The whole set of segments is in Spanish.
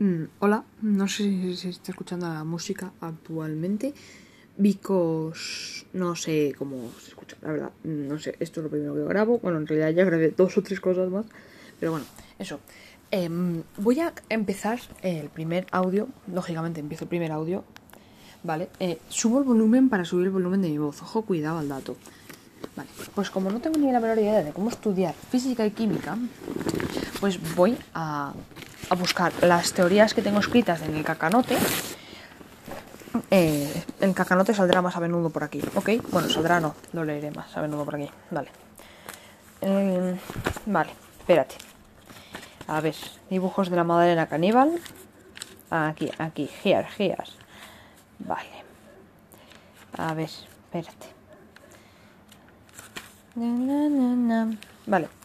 Mm, hola, no sé si se está escuchando la música actualmente. Because no sé cómo se escucha, la verdad. No sé, esto es lo primero que grabo. Bueno, en realidad ya grabé dos o tres cosas más. Pero bueno, eso. Em, voy a empezar el primer audio. Lógicamente empiezo el primer audio. Vale. Eh, subo el volumen para subir el volumen de mi voz. Ojo, cuidado al dato. Vale. Pues como no tengo ni la menor idea de cómo estudiar física y química, pues voy a a buscar las teorías que tengo escritas en el cacanote. Eh, el cacanote saldrá más a menudo por aquí, ¿ok? Bueno, saldrá no, lo leeré más a menudo por aquí, vale. Eh, vale, espérate. A ver, dibujos de la madalena caníbal. Aquí, aquí, here, here. Vale. A ver, espérate. Vale.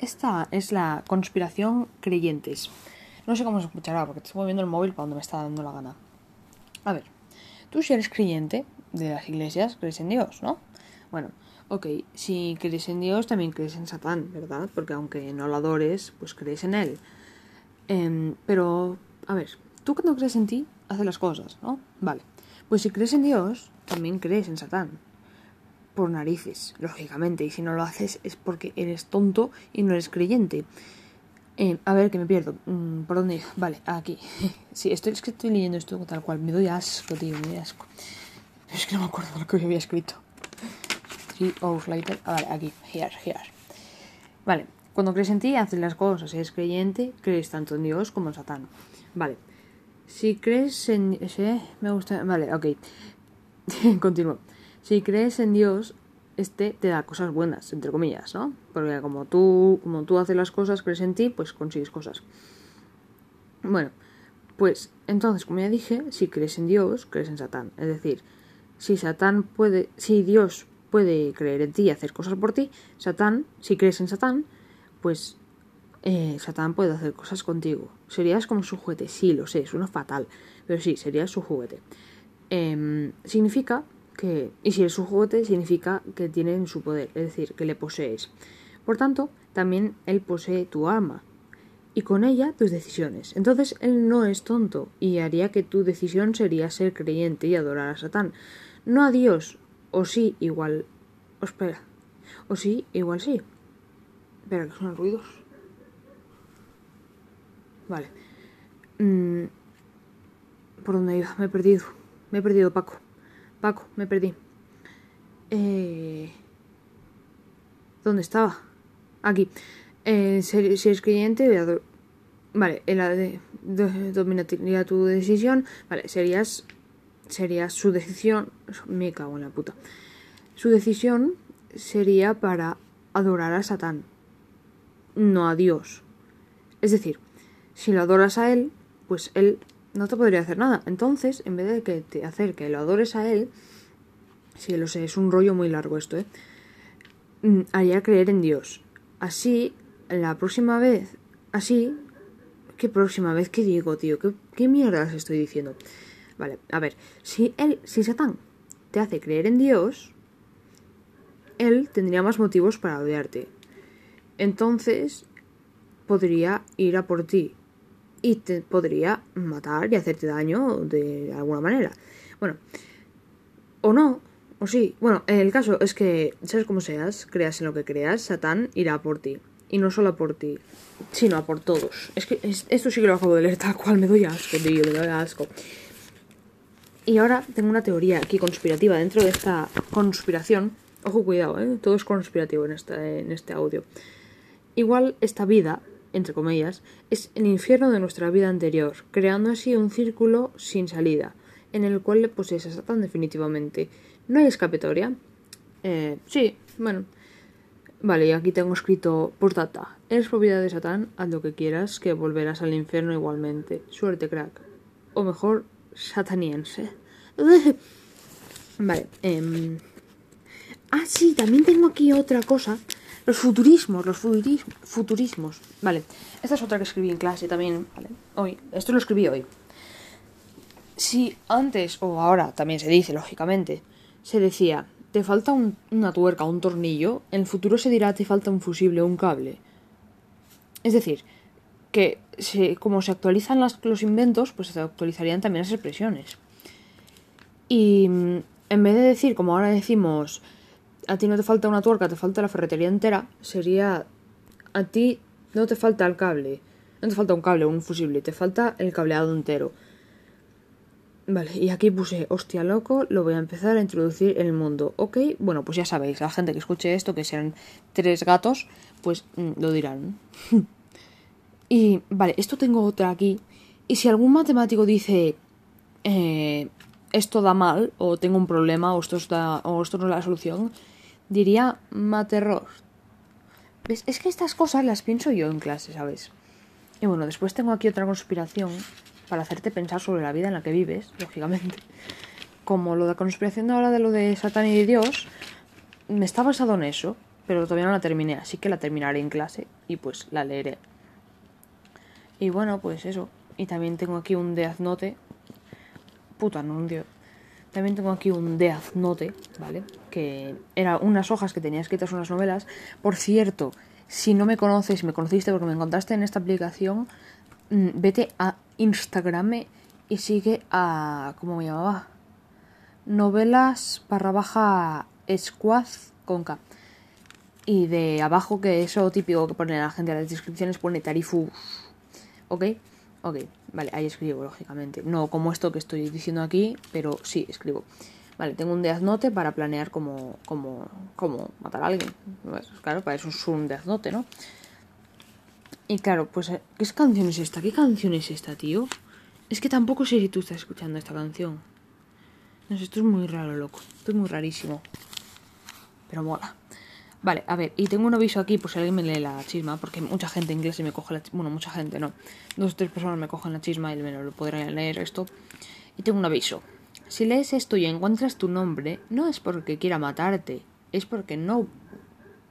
Esta es la conspiración creyentes. No sé cómo se escuchará porque estoy moviendo el móvil para donde me está dando la gana. A ver, tú si eres creyente de las iglesias, crees en Dios, ¿no? Bueno, ok, si crees en Dios también crees en Satán, ¿verdad? Porque aunque no lo adores, pues crees en él. Em, pero, a ver, tú cuando crees en ti, haces las cosas, ¿no? Vale. Pues si crees en Dios, también crees en Satán por narices, lógicamente, y si no lo haces es porque eres tonto y no eres creyente. Eh, a ver, que me pierdo. Mm, ¿Por dónde? Vale, aquí. sí, estoy, es que estoy leyendo esto tal cual. Me doy asco, tío, me doy asco. Es que no me acuerdo lo que había escrito. Three hours later. Ah, vale, aquí. Here, here. Vale, cuando crees en ti, haces las cosas. Eres creyente, crees tanto en Dios como en Satán. Vale. Si crees en... ¿sí? Me gusta... Vale, ok. Continúo. Si crees en Dios, este te da cosas buenas, entre comillas, ¿no? Porque como tú, como tú haces las cosas, crees en ti, pues consigues cosas. Bueno, pues entonces, como ya dije, si crees en Dios, crees en Satán. Es decir, si Satán puede, si Dios puede creer en ti y hacer cosas por ti, Satán, si crees en Satán, pues eh, Satán puede hacer cosas contigo. Serías como su juguete, sí, lo sé, suena fatal, pero sí, serías su juguete. Em, significa que, y si es su juguete, significa que tiene en su poder, es decir, que le posees. Por tanto, también él posee tu alma y con ella tus decisiones. Entonces él no es tonto y haría que tu decisión sería ser creyente y adorar a Satán, no a Dios, o sí, igual. O espera, o sí, igual sí. Espera, que son ruidos. Vale. Mm, ¿Por dónde iba? Me he perdido. Me he perdido, Paco. Paco, me perdí. Eh... ¿Dónde estaba? Aquí. Eh, si, si, es creyente, vale, en la de, de, dominaría tu decisión, vale, serías, sería su decisión, me cago en la puta. Su decisión sería para adorar a Satán, no a Dios. Es decir, si lo adoras a él, pues él no te podría hacer nada. Entonces, en vez de que te hacer que lo adores a él, sí, lo sé, es un rollo muy largo esto, ¿eh? Mm, haría creer en Dios. Así, la próxima vez, así, ¿qué próxima vez? ¿Qué digo, tío? ¿Qué, qué mierdas estoy diciendo? Vale, a ver, si él, si Satán te hace creer en Dios, él tendría más motivos para odiarte. Entonces, podría ir a por ti y te podría matar y hacerte daño de alguna manera. Bueno, o no, o sí. Bueno, el caso es que, seas como seas, creas en lo que creas, Satán irá por ti. Y no solo por ti, sino a por todos. Es que esto sí que lo acabo de leer tal cual, me doy asco, tío, me doy asco. Y ahora tengo una teoría aquí conspirativa dentro de esta conspiración. Ojo, cuidado, ¿eh? Todo es conspirativo en este, en este audio. Igual esta vida entre comillas, es el infierno de nuestra vida anterior, creando así un círculo sin salida, en el cual le posees a Satán definitivamente. ¿No hay escapatoria? Eh, sí, bueno. Vale, y aquí tengo escrito por data. Eres propiedad de Satán, haz lo que quieras, que volverás al infierno igualmente. Suerte, crack. O mejor, sataniense. vale. Eh... Ah, sí, también tengo aquí otra cosa los futurismos, los futurismos. Vale, esta es otra que escribí en clase también, ¿vale? Hoy, esto lo escribí hoy. Si antes o ahora también se dice, lógicamente, se decía, te falta un, una tuerca, un tornillo, en el futuro se dirá, te falta un fusible o un cable. Es decir, que se, como se actualizan los inventos, pues se actualizarían también las expresiones. Y mm, en vez de decir, como ahora decimos, a ti no te falta una tuerca, te falta la ferretería entera, sería, a ti no te falta el cable, no te falta un cable un fusible, te falta el cableado entero. Vale, y aquí puse, hostia loco, lo voy a empezar a introducir en el mundo. Ok, bueno, pues ya sabéis, la gente que escuche esto, que sean tres gatos, pues mm, lo dirán. y vale, esto tengo otra aquí. Y si algún matemático dice, eh, esto da mal, o tengo un problema, o esto, o esto no es la solución, diría materror. ¿Ves? Es que estas cosas las pienso yo en clase, ¿sabes? Y bueno, después tengo aquí otra conspiración para hacerte pensar sobre la vida en la que vives, lógicamente. Como lo de la conspiración de ahora de lo de Satán y de Dios, me está basado en eso, pero todavía no la terminé, así que la terminaré en clase y pues la leeré. Y bueno, pues eso. Y también tengo aquí un Death Note. Puta, no un dios. También tengo aquí un Death Note, ¿vale? Que era unas hojas que tenía escritas unas novelas. Por cierto, si no me conoces, me conociste porque me encontraste en esta aplicación, mm, vete a Instagram y sigue a. ¿Cómo me llamaba? Novelas barra baja Squaz con. Y de abajo, que eso típico que pone la gente en las descripciones, pone Tarifus. ¿Ok? Ok, vale, ahí escribo, lógicamente. No como esto que estoy diciendo aquí, pero sí, escribo. Vale, tengo un Death Note para planear cómo, cómo, cómo matar a alguien. Pues, claro, para eso es un Death Note, ¿no? Y claro, pues, eh, ¿qué canción es esta? ¿Qué canción es esta, tío? Es que tampoco sé si tú estás escuchando esta canción. No sé, esto es muy raro, loco. Esto es muy rarísimo. Pero mola. Vale, a ver, y tengo un aviso aquí por si alguien me lee la chisma, porque mucha gente en me coge la chisma. Bueno, mucha gente, no. Dos o tres personas me cogen la chisma y me lo podrán leer esto. Y tengo un aviso. Si lees esto y encuentras tu nombre, no es porque quiera matarte, es porque no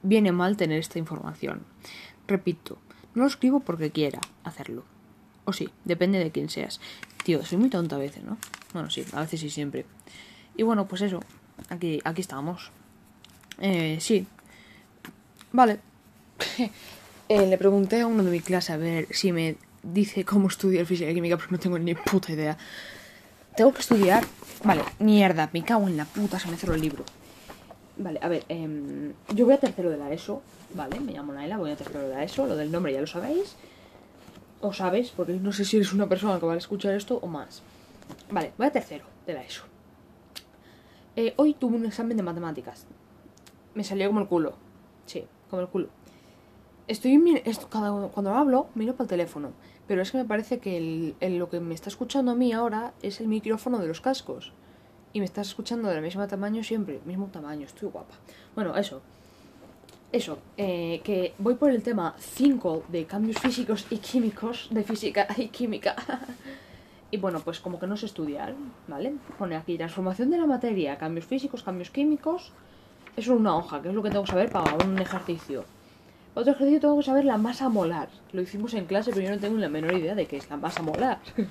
viene mal tener esta información. Repito, no lo escribo porque quiera hacerlo. O sí, depende de quién seas. Tío, soy muy tonta a veces, ¿no? Bueno, sí, a veces sí siempre. Y bueno, pues eso. Aquí, aquí estamos. Eh, sí. Vale. eh, le pregunté a uno de mi clase a ver si me dice cómo estudiar física y química porque no tengo ni puta idea. Tengo que estudiar. Vale, mierda, me cago en la puta, se me cerró el libro. Vale, a ver, eh, yo voy a tercero de la ESO, ¿vale? Me llamo Naila, voy a tercero de la ESO, lo del nombre ya lo sabéis. O sabéis, porque no sé si eres una persona que va a escuchar esto o más. Vale, voy a tercero de la ESO. Eh, hoy tuve un examen de matemáticas. Me salió como el culo. Sí, como el culo. Estoy cuando hablo, miro para el teléfono. Pero es que me parece que el, lo que me está escuchando a mí ahora es el micrófono de los cascos y me estás escuchando del mismo tamaño siempre, mismo tamaño, estoy guapa. Bueno, eso. Eso, eh, que voy por el tema 5 de cambios físicos y químicos, de física y química. y bueno, pues como que no sé estudiar, ¿vale? Pone aquí transformación de la materia, cambios físicos, cambios químicos. Eso es una hoja, que es lo que tengo que saber para un ejercicio. Otro ejercicio tengo que saber la masa molar. Lo hicimos en clase, pero yo no tengo la menor idea de qué es la masa molar.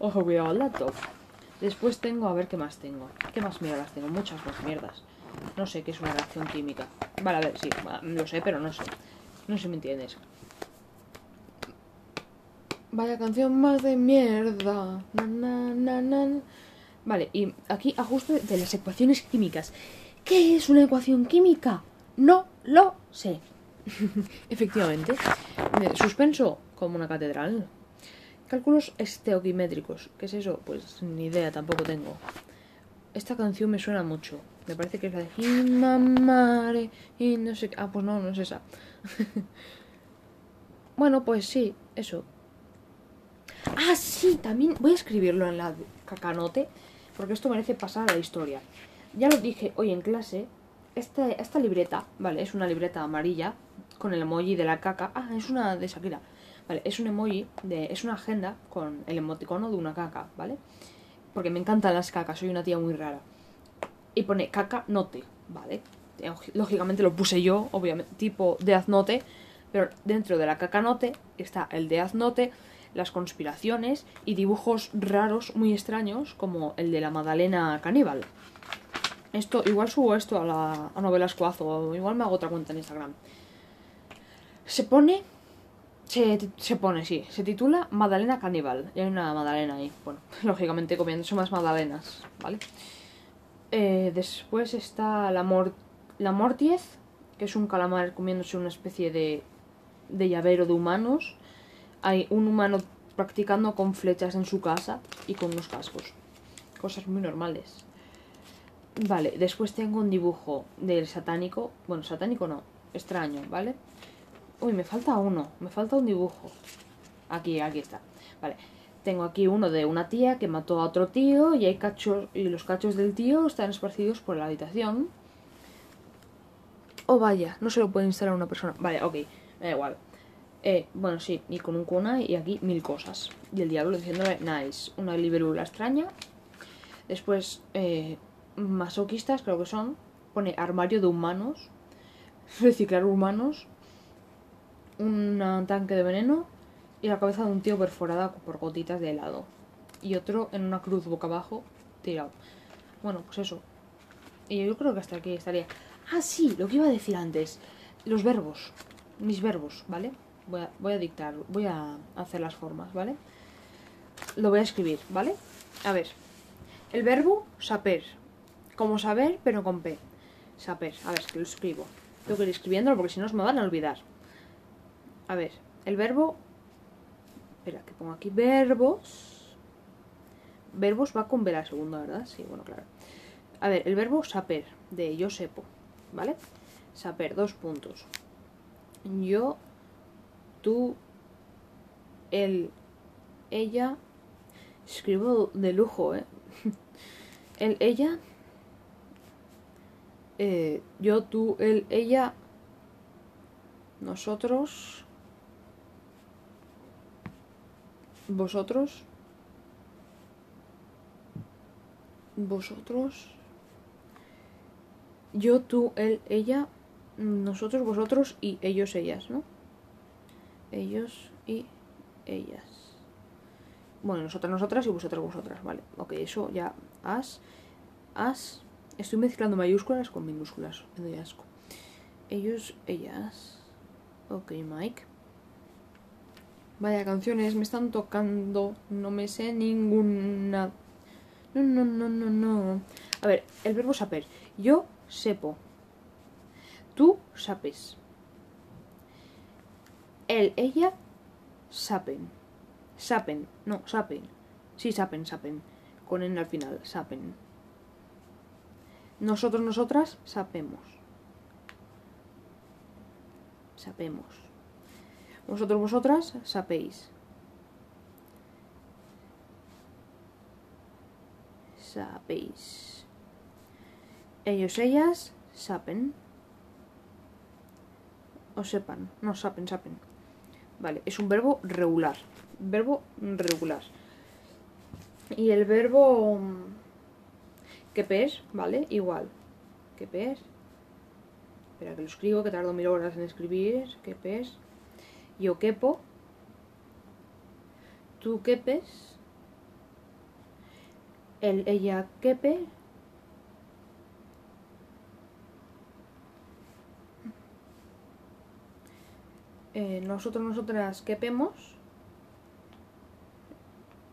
Ojo, cuidado al dato. Después tengo, a ver qué más tengo. ¿Qué más mierdas tengo? Muchas más mierdas. No sé qué es una reacción química. Vale, a ver, sí, lo sé, pero no sé. No sé si me entiendes. Vaya canción más de mierda. vale, y aquí ajuste de las ecuaciones químicas. ¿Qué es una ecuación química? No lo sé. Efectivamente. Suspenso como una catedral. Cálculos esteoquimétricos. ¿Qué es eso? Pues ni idea, tampoco tengo. Esta canción me suena mucho. Me parece que es la de Himamare y no sé Ah, pues no, no es esa. bueno, pues sí, eso. Ah, sí, también voy a escribirlo en la cacanote porque esto merece pasar a la historia. Ya lo dije hoy en clase. Esta, esta libreta, vale, es una libreta amarilla con el emoji de la caca. Ah, es una de Shakira. Vale, es un emoji, de, es una agenda con el emoticono de una caca, ¿vale? Porque me encantan las cacas, soy una tía muy rara. Y pone caca note, ¿vale? Lógicamente lo puse yo, obviamente, tipo de aznote, pero dentro de la caca note está el de aznote, las conspiraciones y dibujos raros muy extraños como el de la Madalena caníbal. Esto, igual subo esto a la a novela o igual me hago otra cuenta en Instagram. Se pone Se, se pone, sí, se titula Madalena Caníbal. Y hay una Madalena ahí. Bueno, lógicamente comiéndose más Madalenas, ¿vale? Eh, después está la, mor la Mortiez, que es un calamar comiéndose una especie de, de llavero de humanos. Hay un humano practicando con flechas en su casa y con unos cascos. Cosas muy normales. Vale, después tengo un dibujo del satánico. Bueno, satánico no, extraño, ¿vale? Uy, me falta uno, me falta un dibujo. Aquí, aquí está. Vale, tengo aquí uno de una tía que mató a otro tío y hay cachos y los cachos del tío están esparcidos por la habitación. Oh, vaya, no se lo puede instalar una persona. Vale, ok, me da igual. Eh, bueno, sí, y con un kunai y aquí mil cosas. Y el diablo diciéndole, nice, una libélula extraña. Después, eh, masoquistas creo que son. Pone armario de humanos. Reciclar humanos. Un tanque de veneno. Y la cabeza de un tío perforada por gotitas de helado. Y otro en una cruz boca abajo, tirado. Bueno, pues eso. Y yo creo que hasta aquí estaría. Ah, sí, lo que iba a decir antes. Los verbos. Mis verbos, ¿vale? Voy a, voy a dictar, voy a hacer las formas, ¿vale? Lo voy a escribir, ¿vale? A ver. El verbo saber. Como saber, pero con P. Saber. A ver, que lo escribo. Tengo que ir escribiéndolo porque si no se me van a olvidar. A ver, el verbo... Espera, que pongo aquí verbos. Verbos va con B la segunda, ¿verdad? Sí, bueno, claro. A ver, el verbo saber, de yo sepo, ¿vale? Saber, dos puntos. Yo, tú, él, ella. Escribo de lujo, ¿eh? él, ella. Eh, yo, tú, él, ella. Nosotros. Vosotros. Vosotros. Yo, tú, él, ella. Nosotros, vosotros y ellos, ellas, ¿no? Ellos y ellas. Bueno, nosotras, nosotras y vosotras, vosotras, vale. Ok, eso ya. As. As. Estoy mezclando mayúsculas con minúsculas. Me doy asco. Ellos, ellas. Ok, Mike. Vaya canciones, me están tocando. No me sé ninguna. No, no, no, no, no. A ver, el verbo saber. Yo sepo. Tú sapes. Él, ella, sapen. Sapen. No, sapen. Sí, sapen, sapen. Con N al final, sapen. Nosotros, nosotras, sapemos. Sapemos. Vosotros, vosotras, sapéis. Sapéis. Ellos, ellas, sapen. O sepan. No, sapen, sapen. Vale, es un verbo regular. Verbo regular. Y el verbo que pes, ¿vale? Igual. Que pes. Espera que lo escribo, que tardo mil horas en escribir. Que pes. Yo quepo. Tú quepes. Él, ella quepe. Eh, nosotros, nosotras quepemos.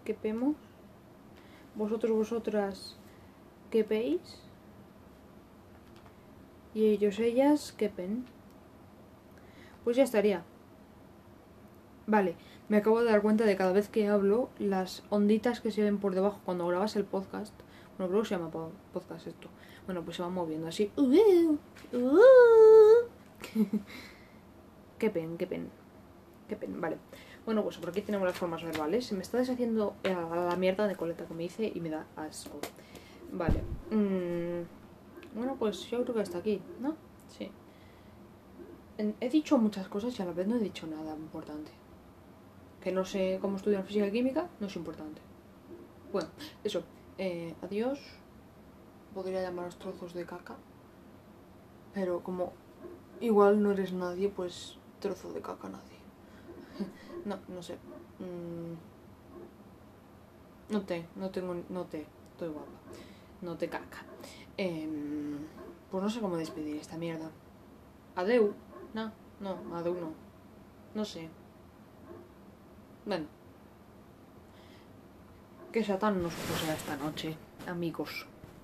Quepemos. Vosotros, vosotras quepéis. Y ellos, ellas quepen. Pues ya estaría. Vale, me acabo de dar cuenta de cada vez que hablo, las onditas que se ven por debajo cuando grabas el podcast. Bueno, creo que se llama podcast esto. Bueno, pues se van moviendo así. qué pen, qué pen. Qué pen, vale. Bueno, pues por aquí tenemos las formas verbales. Se me está deshaciendo la mierda de coleta que me hice y me da asco. Vale. Mm, bueno, pues yo creo que hasta aquí, ¿no? Sí. He dicho muchas cosas y a la vez no he dicho nada importante que no sé cómo estudiar física y química, no es importante. Bueno, eso. Eh, adiós. Podría llamaros trozos de caca. Pero como igual no eres nadie, pues trozo de caca nadie. no, no sé. Mm, no te, no tengo, no te, estoy guapa. No te caca. Em, pues no sé cómo despedir esta mierda. Adeu. No, no, adeu no. No sé. Bueno. Que Satán nos posea esta noche, amigos.